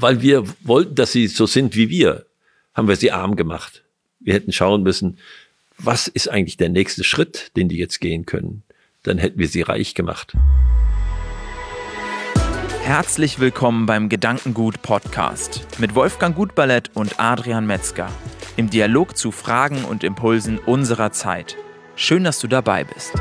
weil wir wollten, dass sie so sind wie wir, haben wir sie arm gemacht. Wir hätten schauen müssen, was ist eigentlich der nächste Schritt, den die jetzt gehen können. Dann hätten wir sie reich gemacht. Herzlich willkommen beim Gedankengut Podcast mit Wolfgang Gutballett und Adrian Metzger im Dialog zu Fragen und Impulsen unserer Zeit. Schön, dass du dabei bist.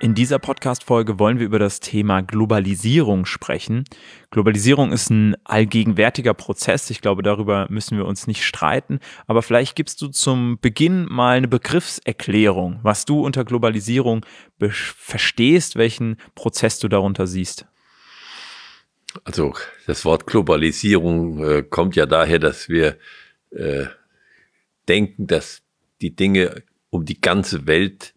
In dieser Podcast-Folge wollen wir über das Thema Globalisierung sprechen. Globalisierung ist ein allgegenwärtiger Prozess. Ich glaube, darüber müssen wir uns nicht streiten. Aber vielleicht gibst du zum Beginn mal eine Begriffserklärung, was du unter Globalisierung verstehst, welchen Prozess du darunter siehst. Also das Wort Globalisierung äh, kommt ja daher, dass wir äh, denken, dass die Dinge um die ganze Welt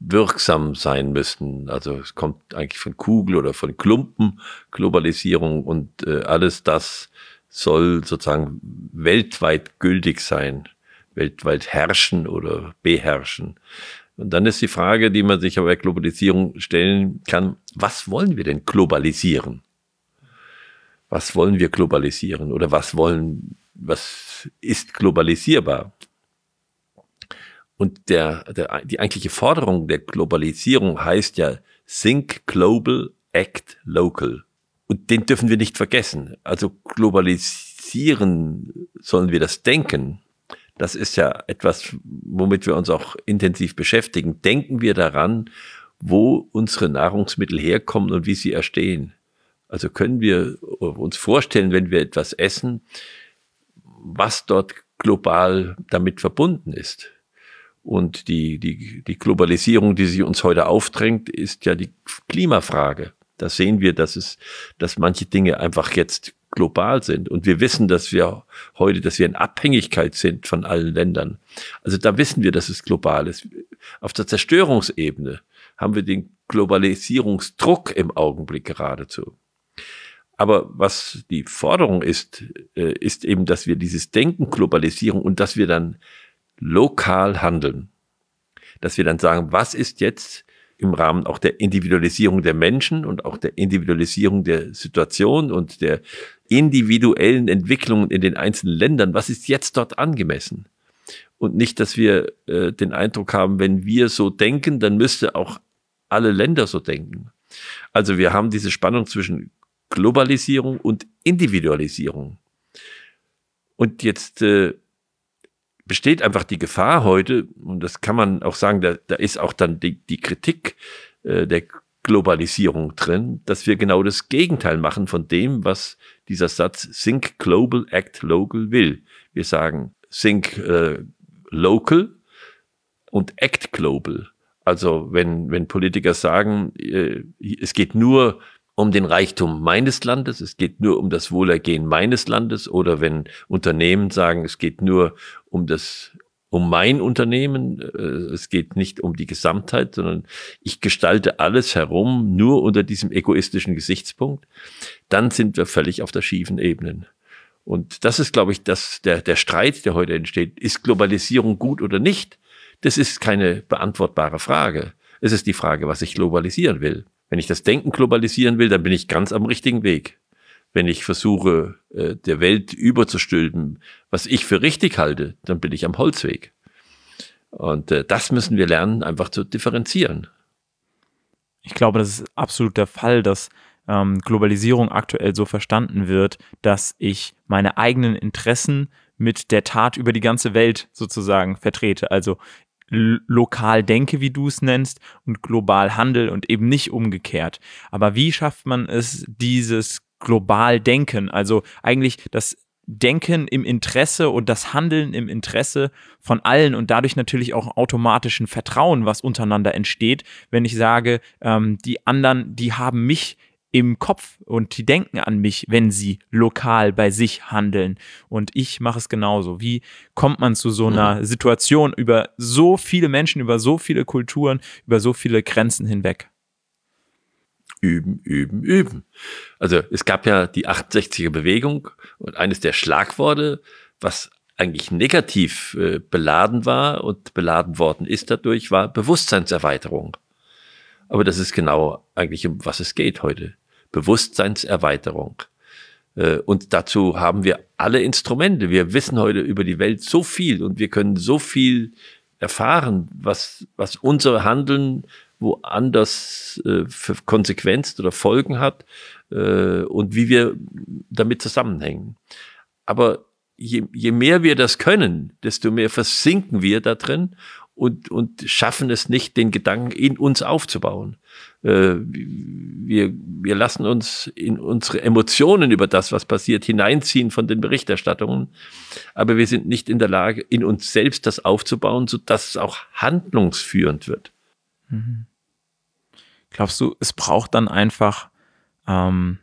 wirksam sein müssten. Also es kommt eigentlich von Kugel oder von Klumpen, Globalisierung und äh, alles das soll sozusagen weltweit gültig sein, weltweit herrschen oder beherrschen. Und dann ist die Frage, die man sich aber bei Globalisierung stellen kann, was wollen wir denn globalisieren? Was wollen wir globalisieren oder was wollen, was ist globalisierbar? Und der, der, die eigentliche Forderung der Globalisierung heißt ja Think Global, Act Local. Und den dürfen wir nicht vergessen. Also globalisieren sollen wir das Denken. Das ist ja etwas, womit wir uns auch intensiv beschäftigen. Denken wir daran, wo unsere Nahrungsmittel herkommen und wie sie erstehen. Also können wir uns vorstellen, wenn wir etwas essen, was dort global damit verbunden ist. Und die, die, die Globalisierung, die sich uns heute aufdrängt, ist ja die Klimafrage. Da sehen wir, dass es, dass manche Dinge einfach jetzt global sind. Und wir wissen, dass wir heute, dass wir in Abhängigkeit sind von allen Ländern. Also da wissen wir, dass es global ist. Auf der Zerstörungsebene haben wir den Globalisierungsdruck im Augenblick geradezu. Aber was die Forderung ist, äh, ist eben, dass wir dieses Denken Globalisierung und dass wir dann lokal handeln. Dass wir dann sagen, was ist jetzt im Rahmen auch der Individualisierung der Menschen und auch der Individualisierung der Situation und der individuellen Entwicklungen in den einzelnen Ländern, was ist jetzt dort angemessen? Und nicht, dass wir äh, den Eindruck haben, wenn wir so denken, dann müsste auch alle Länder so denken. Also wir haben diese Spannung zwischen Globalisierung und Individualisierung. Und jetzt äh, besteht einfach die Gefahr heute, und das kann man auch sagen, da, da ist auch dann die, die Kritik äh, der Globalisierung drin, dass wir genau das Gegenteil machen von dem, was dieser Satz Think Global, Act Local will. Wir sagen Think äh, Local und Act Global. Also wenn, wenn Politiker sagen, äh, es geht nur um den Reichtum meines Landes, es geht nur um das Wohlergehen meines Landes oder wenn Unternehmen sagen, es geht nur um das um mein Unternehmen, äh, es geht nicht um die Gesamtheit, sondern ich gestalte alles herum nur unter diesem egoistischen Gesichtspunkt, dann sind wir völlig auf der schiefen Ebene. Und das ist, glaube ich, das, der, der Streit, der heute entsteht. Ist Globalisierung gut oder nicht? Das ist keine beantwortbare Frage. Es ist die Frage, was ich globalisieren will. Wenn ich das Denken globalisieren will, dann bin ich ganz am richtigen Weg. Wenn ich versuche, äh, der Welt überzustülpen, was ich für richtig halte, dann bin ich am Holzweg. Und äh, das müssen wir lernen, einfach zu differenzieren. Ich glaube, das ist absolut der Fall, dass ähm, Globalisierung aktuell so verstanden wird, dass ich meine eigenen Interessen mit der Tat über die ganze Welt sozusagen vertrete. Also lokal denke, wie du es nennst, und global handel und eben nicht umgekehrt. Aber wie schafft man es, dieses global Denken, also eigentlich das Denken im Interesse und das Handeln im Interesse von allen und dadurch natürlich auch automatischen Vertrauen, was untereinander entsteht, wenn ich sage, ähm, die anderen, die haben mich im Kopf und die denken an mich, wenn sie lokal bei sich handeln. Und ich mache es genauso. Wie kommt man zu so einer mhm. Situation über so viele Menschen, über so viele Kulturen, über so viele Grenzen hinweg? Üben, üben, üben. Also es gab ja die 68er Bewegung und eines der Schlagworte, was eigentlich negativ äh, beladen war und beladen worden ist dadurch, war Bewusstseinserweiterung. Aber das ist genau eigentlich, um was es geht heute. Bewusstseinserweiterung. Äh, und dazu haben wir alle Instrumente. Wir wissen heute über die Welt so viel und wir können so viel erfahren, was, was unser Handeln woanders äh, für Konsequenzen oder Folgen hat äh, und wie wir damit zusammenhängen. Aber je, je mehr wir das können, desto mehr versinken wir da drin und, und schaffen es nicht, den Gedanken in uns aufzubauen. Äh, wir, wir lassen uns in unsere Emotionen über das, was passiert, hineinziehen von den Berichterstattungen, aber wir sind nicht in der Lage, in uns selbst das aufzubauen, sodass es auch handlungsführend wird. Mhm. Glaubst du, es braucht dann einfach ähm,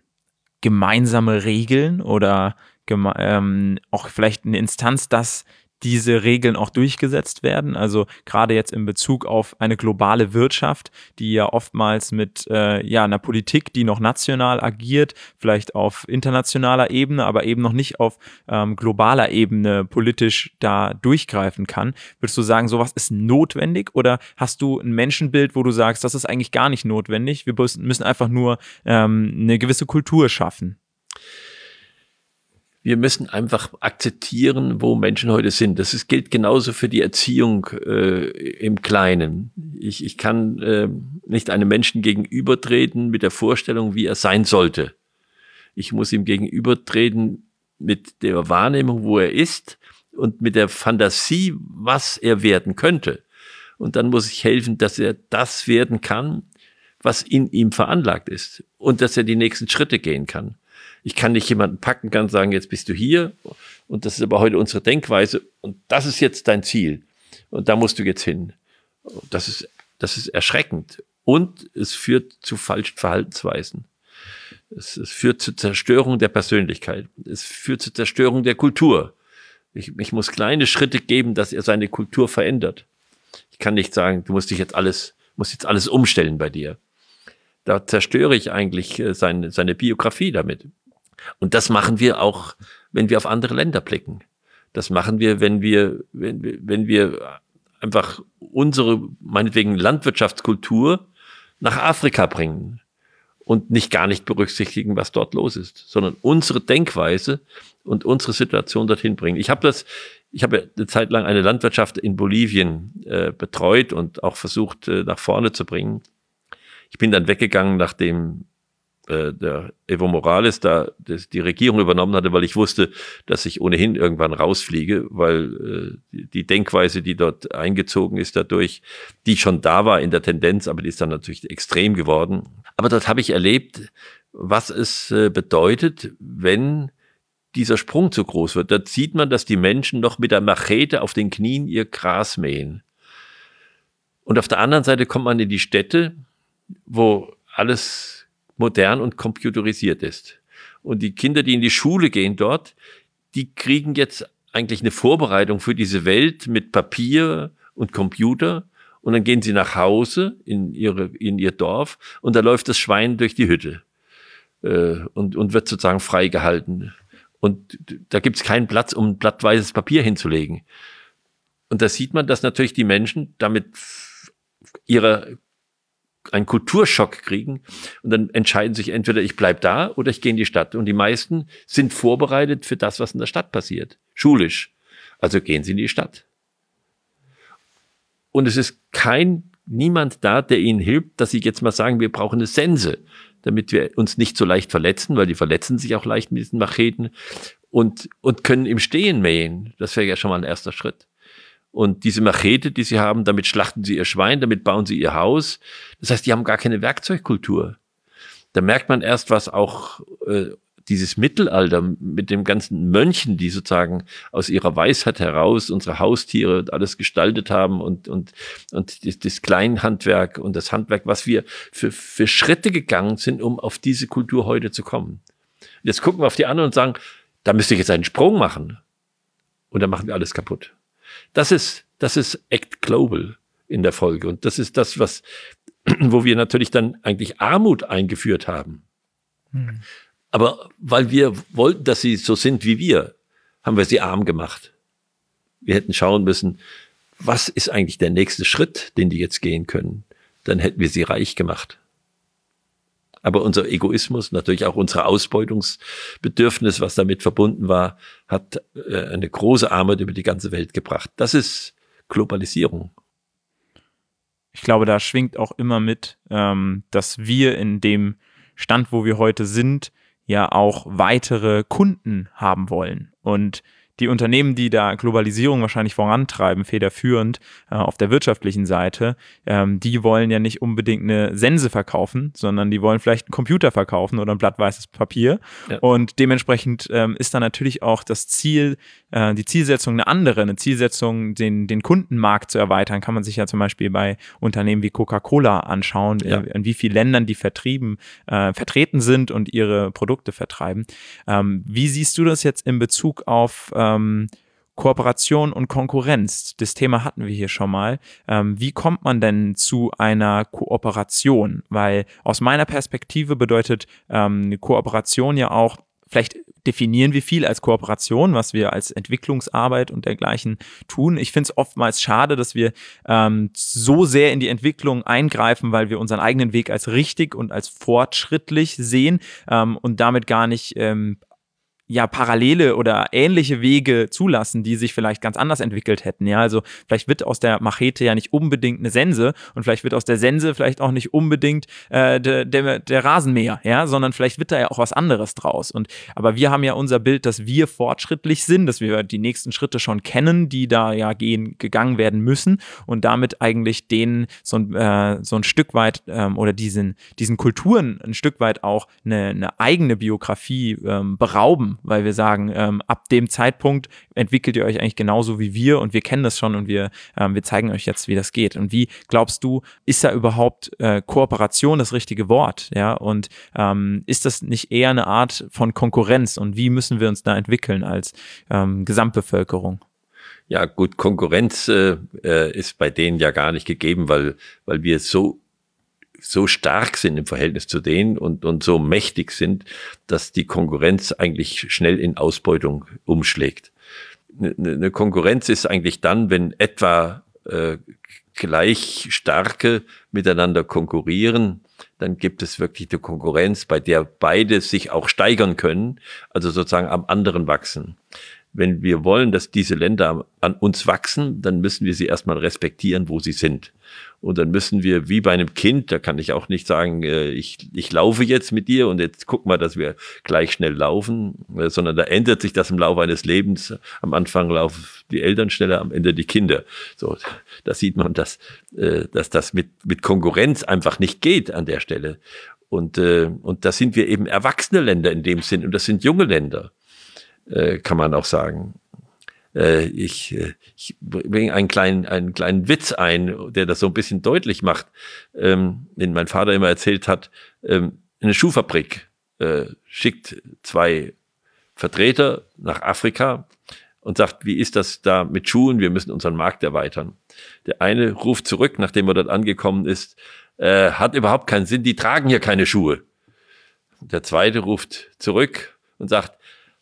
gemeinsame Regeln oder geme ähm, auch vielleicht eine Instanz, dass diese Regeln auch durchgesetzt werden. Also gerade jetzt in Bezug auf eine globale Wirtschaft, die ja oftmals mit äh, ja einer Politik, die noch national agiert, vielleicht auf internationaler Ebene, aber eben noch nicht auf ähm, globaler Ebene politisch da durchgreifen kann. Würdest du sagen, sowas ist notwendig oder hast du ein Menschenbild, wo du sagst, das ist eigentlich gar nicht notwendig? Wir müssen einfach nur ähm, eine gewisse Kultur schaffen. Wir müssen einfach akzeptieren, wo Menschen heute sind. Das ist, gilt genauso für die Erziehung äh, im Kleinen. Ich, ich kann äh, nicht einem Menschen gegenübertreten mit der Vorstellung, wie er sein sollte. Ich muss ihm gegenübertreten mit der Wahrnehmung, wo er ist und mit der Fantasie, was er werden könnte. Und dann muss ich helfen, dass er das werden kann, was in ihm veranlagt ist und dass er die nächsten Schritte gehen kann. Ich kann nicht jemanden packen, kann sagen, jetzt bist du hier und das ist aber heute unsere Denkweise und das ist jetzt dein Ziel und da musst du jetzt hin. Das ist, das ist erschreckend und es führt zu falschen Verhaltensweisen. Es, es führt zur Zerstörung der Persönlichkeit. Es führt zur Zerstörung der Kultur. Ich, ich muss kleine Schritte geben, dass er seine Kultur verändert. Ich kann nicht sagen, du musst dich jetzt alles, musst jetzt alles umstellen bei dir. Da zerstöre ich eigentlich äh, seine, seine Biografie damit. Und das machen wir auch, wenn wir auf andere Länder blicken. Das machen wir, wenn wir, wenn, wir, wenn wir einfach unsere, meinetwegen Landwirtschaftskultur nach Afrika bringen und nicht gar nicht berücksichtigen, was dort los ist, sondern unsere Denkweise und unsere Situation dorthin bringen. Ich habe das, ich habe eine Zeit lang eine Landwirtschaft in Bolivien äh, betreut und auch versucht äh, nach vorne zu bringen. Ich bin dann weggegangen, nachdem äh, der Evo Morales da das, die Regierung übernommen hatte, weil ich wusste, dass ich ohnehin irgendwann rausfliege, weil äh, die Denkweise, die dort eingezogen ist dadurch, die schon da war in der Tendenz, aber die ist dann natürlich extrem geworden. Aber dort habe ich erlebt, was es äh, bedeutet, wenn dieser Sprung zu groß wird. Da sieht man, dass die Menschen noch mit der Machete auf den Knien ihr Gras mähen. Und auf der anderen Seite kommt man in die Städte, wo alles modern und computerisiert ist. Und die Kinder, die in die Schule gehen dort, die kriegen jetzt eigentlich eine Vorbereitung für diese Welt mit Papier und Computer. Und dann gehen sie nach Hause in, ihre, in ihr Dorf und da läuft das Schwein durch die Hütte äh, und, und wird sozusagen freigehalten. Und da gibt es keinen Platz, um ein blattweißes Papier hinzulegen. Und da sieht man, dass natürlich die Menschen damit ihre einen Kulturschock kriegen und dann entscheiden sich entweder ich bleib da oder ich gehe in die Stadt. Und die meisten sind vorbereitet für das, was in der Stadt passiert, schulisch. Also gehen sie in die Stadt. Und es ist kein niemand da, der ihnen hilft, dass sie jetzt mal sagen, wir brauchen eine Sense, damit wir uns nicht so leicht verletzen, weil die verletzen sich auch leicht mit diesen Macheten und, und können im Stehen mähen. Das wäre ja schon mal ein erster Schritt. Und diese Machete, die sie haben, damit schlachten sie ihr Schwein, damit bauen sie ihr Haus. Das heißt, die haben gar keine Werkzeugkultur. Da merkt man erst, was auch äh, dieses Mittelalter mit dem ganzen Mönchen, die sozusagen aus ihrer Weisheit heraus unsere Haustiere alles gestaltet haben und, und, und das, das Kleinhandwerk und das Handwerk, was wir für, für Schritte gegangen sind, um auf diese Kultur heute zu kommen. Jetzt gucken wir auf die anderen und sagen, da müsste ich jetzt einen Sprung machen. Und dann machen wir alles kaputt. Das ist, das ist Act Global in der Folge. Und das ist das, was, wo wir natürlich dann eigentlich Armut eingeführt haben. Mhm. Aber weil wir wollten, dass sie so sind wie wir, haben wir sie arm gemacht. Wir hätten schauen müssen, was ist eigentlich der nächste Schritt, den die jetzt gehen können? Dann hätten wir sie reich gemacht. Aber unser Egoismus, natürlich auch unser Ausbeutungsbedürfnis, was damit verbunden war, hat äh, eine große Armut über die ganze Welt gebracht. Das ist Globalisierung. Ich glaube, da schwingt auch immer mit, ähm, dass wir in dem Stand, wo wir heute sind, ja auch weitere Kunden haben wollen. Und die Unternehmen, die da Globalisierung wahrscheinlich vorantreiben, federführend äh, auf der wirtschaftlichen Seite, ähm, die wollen ja nicht unbedingt eine Sense verkaufen, sondern die wollen vielleicht einen Computer verkaufen oder ein Blatt weißes Papier. Ja. Und dementsprechend ähm, ist da natürlich auch das Ziel, äh, die Zielsetzung eine andere, eine Zielsetzung, den, den Kundenmarkt zu erweitern, kann man sich ja zum Beispiel bei Unternehmen wie Coca-Cola anschauen, ja. in, in, wie vielen Ländern die vertrieben, äh, vertreten sind und ihre Produkte vertreiben. Ähm, wie siehst du das jetzt in Bezug auf äh, ähm, Kooperation und Konkurrenz. Das Thema hatten wir hier schon mal. Ähm, wie kommt man denn zu einer Kooperation? Weil aus meiner Perspektive bedeutet ähm, Kooperation ja auch, vielleicht definieren wir viel als Kooperation, was wir als Entwicklungsarbeit und dergleichen tun. Ich finde es oftmals schade, dass wir ähm, so sehr in die Entwicklung eingreifen, weil wir unseren eigenen Weg als richtig und als fortschrittlich sehen ähm, und damit gar nicht ähm, ja parallele oder ähnliche Wege zulassen, die sich vielleicht ganz anders entwickelt hätten. Ja, also vielleicht wird aus der Machete ja nicht unbedingt eine Sense und vielleicht wird aus der Sense vielleicht auch nicht unbedingt äh, der, der, der Rasenmäher, ja, sondern vielleicht wird da ja auch was anderes draus. Und aber wir haben ja unser Bild, dass wir fortschrittlich sind, dass wir die nächsten Schritte schon kennen, die da ja gehen gegangen werden müssen und damit eigentlich denen so ein, äh, so ein Stück weit ähm, oder diesen diesen Kulturen ein Stück weit auch eine, eine eigene Biografie ähm, berauben weil wir sagen, ähm, ab dem Zeitpunkt entwickelt ihr euch eigentlich genauso wie wir und wir kennen das schon und wir, ähm, wir zeigen euch jetzt, wie das geht. Und wie glaubst du, ist da überhaupt äh, Kooperation das richtige Wort? Ja, und ähm, ist das nicht eher eine Art von Konkurrenz und wie müssen wir uns da entwickeln als ähm, Gesamtbevölkerung? Ja, gut, Konkurrenz äh, äh ist bei denen ja gar nicht gegeben, weil, weil wir so so stark sind im Verhältnis zu denen und, und so mächtig sind, dass die Konkurrenz eigentlich schnell in Ausbeutung umschlägt. Eine, Konkurrenz ist eigentlich dann, wenn etwa äh, gleich starke miteinander konkurrieren, dann gibt es wirklich eine Konkurrenz, bei der beide sich auch steigern können, also sozusagen am anderen wachsen wenn wir wollen, dass diese Länder an uns wachsen, dann müssen wir sie erstmal respektieren, wo sie sind. Und dann müssen wir, wie bei einem Kind, da kann ich auch nicht sagen, äh, ich, ich laufe jetzt mit dir und jetzt guck mal, dass wir gleich schnell laufen, äh, sondern da ändert sich das im Laufe eines Lebens. Am Anfang laufen die Eltern schneller, am Ende die Kinder. So, da sieht man, dass, äh, dass das mit, mit Konkurrenz einfach nicht geht an der Stelle. Und, und da sind wir eben erwachsene Länder in dem Sinn und das sind junge Länder äh, kann man auch sagen. Äh, ich, äh, ich bringe einen kleinen, einen kleinen Witz ein, der das so ein bisschen deutlich macht, ähm, den mein Vater immer erzählt hat. Ähm, eine Schuhfabrik äh, schickt zwei Vertreter nach Afrika und sagt, wie ist das da mit Schuhen? Wir müssen unseren Markt erweitern. Der eine ruft zurück, nachdem er dort angekommen ist, äh, hat überhaupt keinen Sinn, die tragen hier keine Schuhe. Der zweite ruft zurück und sagt,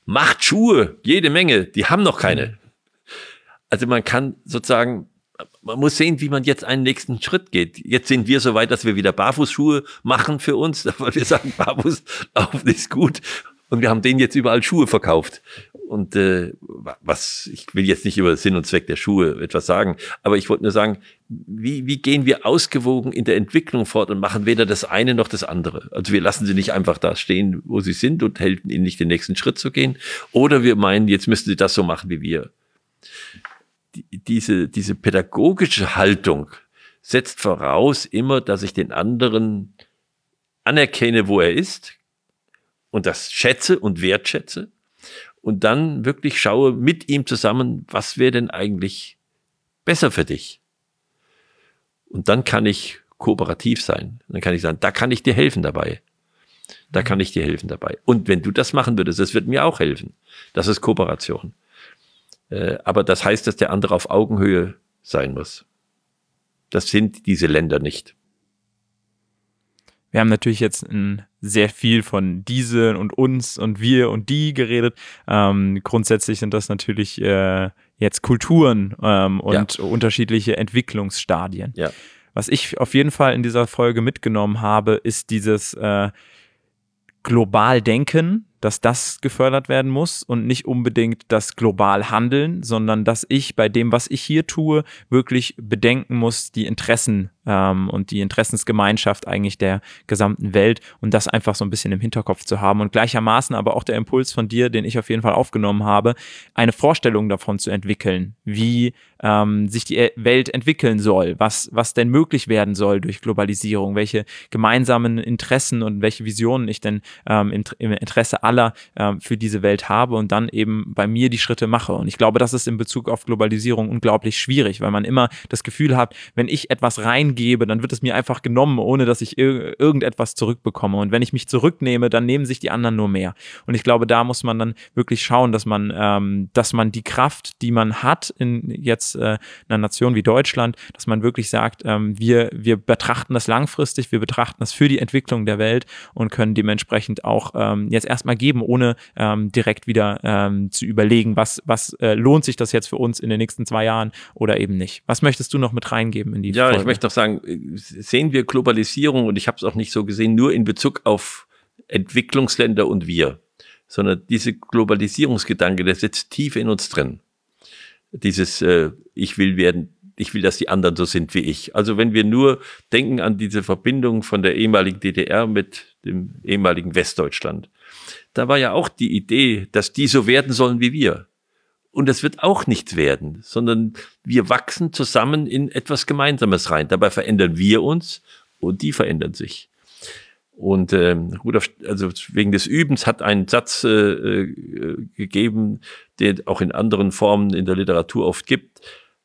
macht Schuhe, jede Menge, die haben noch keine. Also man kann sozusagen, man muss sehen, wie man jetzt einen nächsten Schritt geht. Jetzt sind wir so weit, dass wir wieder Barfußschuhe machen für uns, weil wir sagen, Barfuß laufen ist gut. Und wir haben denen jetzt überall Schuhe verkauft. Und äh, was, ich will jetzt nicht über Sinn und Zweck der Schuhe etwas sagen, aber ich wollte nur sagen, wie, wie gehen wir ausgewogen in der Entwicklung fort und machen weder das eine noch das andere? Also wir lassen sie nicht einfach da stehen, wo sie sind und helfen ihnen nicht den nächsten Schritt zu gehen. Oder wir meinen, jetzt müssen sie das so machen wie wir. Die, diese, diese pädagogische Haltung setzt voraus immer, dass ich den anderen anerkenne, wo er ist und das schätze und wertschätze und dann wirklich schaue mit ihm zusammen, was wäre denn eigentlich besser für dich? Und dann kann ich kooperativ sein. Dann kann ich sagen, da kann ich dir helfen dabei. Da kann ich dir helfen dabei. Und wenn du das machen würdest, das wird mir auch helfen. Das ist Kooperation. Äh, aber das heißt, dass der andere auf Augenhöhe sein muss. Das sind diese Länder nicht. Wir haben natürlich jetzt ein sehr viel von diese und uns und wir und die geredet. Ähm, grundsätzlich sind das natürlich äh, jetzt Kulturen ähm, und ja. unterschiedliche Entwicklungsstadien. Ja. was ich auf jeden Fall in dieser Folge mitgenommen habe, ist dieses äh, global denken, dass das gefördert werden muss und nicht unbedingt das global Handeln, sondern dass ich bei dem, was ich hier tue, wirklich bedenken muss, die Interessen ähm, und die Interessensgemeinschaft eigentlich der gesamten Welt und das einfach so ein bisschen im Hinterkopf zu haben und gleichermaßen aber auch der Impuls von dir, den ich auf jeden Fall aufgenommen habe, eine Vorstellung davon zu entwickeln, wie ähm, sich die Welt entwickeln soll, was, was denn möglich werden soll durch Globalisierung, welche gemeinsamen Interessen und welche Visionen ich denn ähm, im, im Interesse aller ähm, für diese Welt habe und dann eben bei mir die Schritte mache. Und ich glaube, das ist in Bezug auf Globalisierung unglaublich schwierig, weil man immer das Gefühl hat, wenn ich etwas rein gebe, dann wird es mir einfach genommen, ohne dass ich ir irgendetwas zurückbekomme. Und wenn ich mich zurücknehme, dann nehmen sich die anderen nur mehr. Und ich glaube, da muss man dann wirklich schauen, dass man, ähm, dass man die Kraft, die man hat in jetzt äh, einer Nation wie Deutschland, dass man wirklich sagt, ähm, wir, wir betrachten das langfristig, wir betrachten das für die Entwicklung der Welt und können dementsprechend auch ähm, jetzt erstmal geben, ohne ähm, direkt wieder ähm, zu überlegen, was, was äh, lohnt sich das jetzt für uns in den nächsten zwei Jahren oder eben nicht. Was möchtest du noch mit reingeben in die Ja, Folge? ich möchte noch sagen, sagen, sehen wir Globalisierung, und ich habe es auch nicht so gesehen, nur in Bezug auf Entwicklungsländer und wir, sondern diese Globalisierungsgedanke, der sitzt tief in uns drin. Dieses, äh, ich will werden, ich will, dass die anderen so sind wie ich. Also wenn wir nur denken an diese Verbindung von der ehemaligen DDR mit dem ehemaligen Westdeutschland, da war ja auch die Idee, dass die so werden sollen wie wir. Und es wird auch nichts werden, sondern wir wachsen zusammen in etwas Gemeinsames rein. Dabei verändern wir uns und die verändern sich. Und ähm, Rudolf, also wegen des Übens hat einen Satz äh, äh, gegeben, der auch in anderen Formen in der Literatur oft gibt.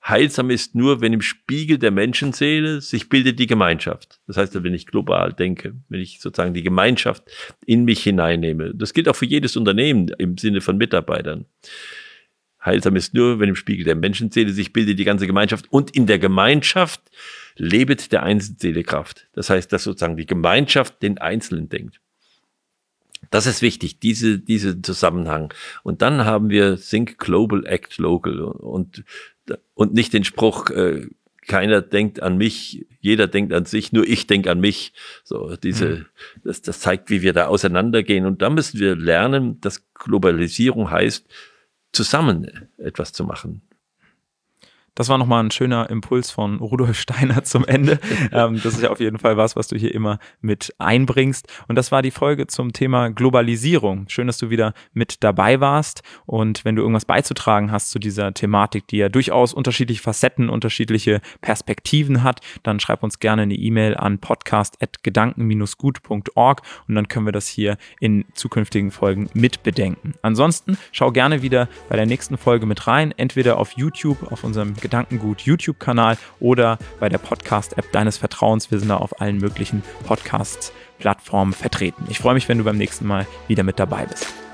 Heilsam ist nur, wenn im Spiegel der Menschenseele sich bildet die Gemeinschaft. Das heißt, wenn ich global denke, wenn ich sozusagen die Gemeinschaft in mich hineinnehme. Das gilt auch für jedes Unternehmen im Sinne von Mitarbeitern. Heilsam ist nur, wenn im Spiegel der Menschenseele sich bildet die ganze Gemeinschaft und in der Gemeinschaft lebet der Einzelseele Kraft. Das heißt, dass sozusagen die Gemeinschaft den Einzelnen denkt. Das ist wichtig, diese, diese Zusammenhang. Und dann haben wir Think Global, Act Local und, und nicht den Spruch, äh, keiner denkt an mich, jeder denkt an sich, nur ich denke an mich. So, diese, mhm. das, das zeigt, wie wir da auseinandergehen. Und da müssen wir lernen, dass Globalisierung heißt, zusammen etwas zu machen. Das war nochmal ein schöner Impuls von Rudolf Steiner zum Ende. ähm, das ist ja auf jeden Fall was, was du hier immer mit einbringst. Und das war die Folge zum Thema Globalisierung. Schön, dass du wieder mit dabei warst. Und wenn du irgendwas beizutragen hast zu dieser Thematik, die ja durchaus unterschiedliche Facetten, unterschiedliche Perspektiven hat, dann schreib uns gerne eine E-Mail an podcast.gedanken-gut.org und dann können wir das hier in zukünftigen Folgen mitbedenken. Ansonsten schau gerne wieder bei der nächsten Folge mit rein, entweder auf YouTube, auf unserem Gedankengut YouTube-Kanal oder bei der Podcast-App deines Vertrauens. Wir sind da auf allen möglichen Podcast-Plattformen vertreten. Ich freue mich, wenn du beim nächsten Mal wieder mit dabei bist.